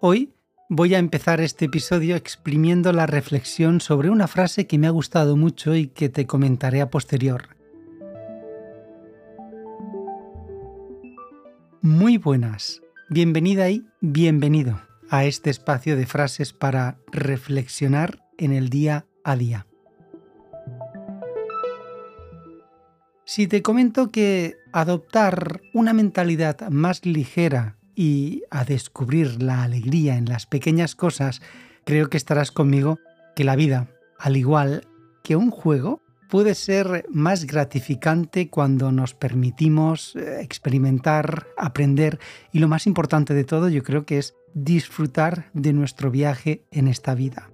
Hoy voy a empezar este episodio exprimiendo la reflexión sobre una frase que me ha gustado mucho y que te comentaré a posterior. Muy buenas, bienvenida y bienvenido a este espacio de frases para reflexionar en el día a día. Si te comento que adoptar una mentalidad más ligera y a descubrir la alegría en las pequeñas cosas, creo que estarás conmigo que la vida, al igual que un juego, puede ser más gratificante cuando nos permitimos eh, experimentar, aprender y lo más importante de todo yo creo que es disfrutar de nuestro viaje en esta vida.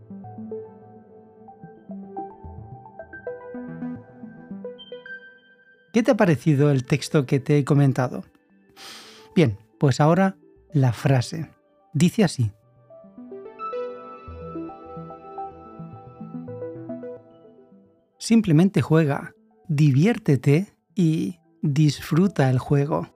¿Qué te ha parecido el texto que te he comentado? Bien, pues ahora la frase. Dice así. Simplemente juega, diviértete y disfruta el juego.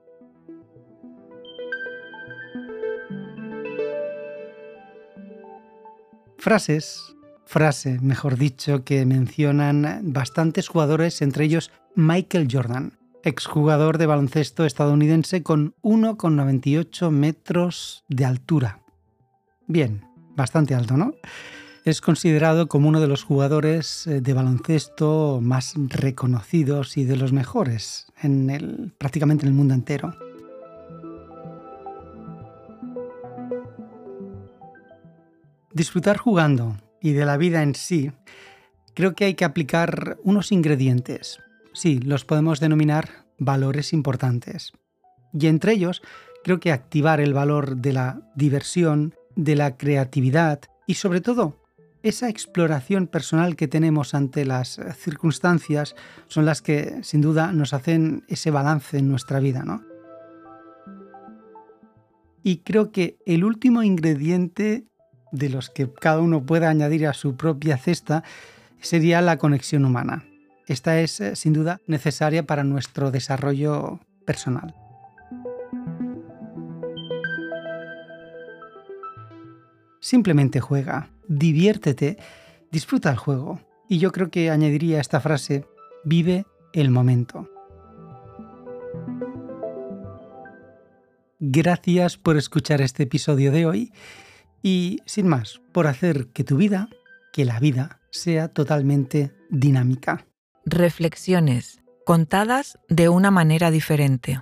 Frases, frase, mejor dicho, que mencionan bastantes jugadores, entre ellos Michael Jordan exjugador de baloncesto estadounidense con 1,98 metros de altura. Bien, bastante alto, ¿no? Es considerado como uno de los jugadores eh, de baloncesto más reconocidos y de los mejores en el, prácticamente en el mundo entero. Disfrutar jugando y de la vida en sí, creo que hay que aplicar unos ingredientes sí, los podemos denominar valores importantes. Y entre ellos, creo que activar el valor de la diversión, de la creatividad y sobre todo esa exploración personal que tenemos ante las circunstancias son las que sin duda nos hacen ese balance en nuestra vida, ¿no? Y creo que el último ingrediente de los que cada uno pueda añadir a su propia cesta sería la conexión humana. Esta es eh, sin duda necesaria para nuestro desarrollo personal. Simplemente juega, diviértete, disfruta el juego. Y yo creo que añadiría esta frase, vive el momento. Gracias por escuchar este episodio de hoy y, sin más, por hacer que tu vida, que la vida, sea totalmente dinámica. Reflexiones contadas de una manera diferente.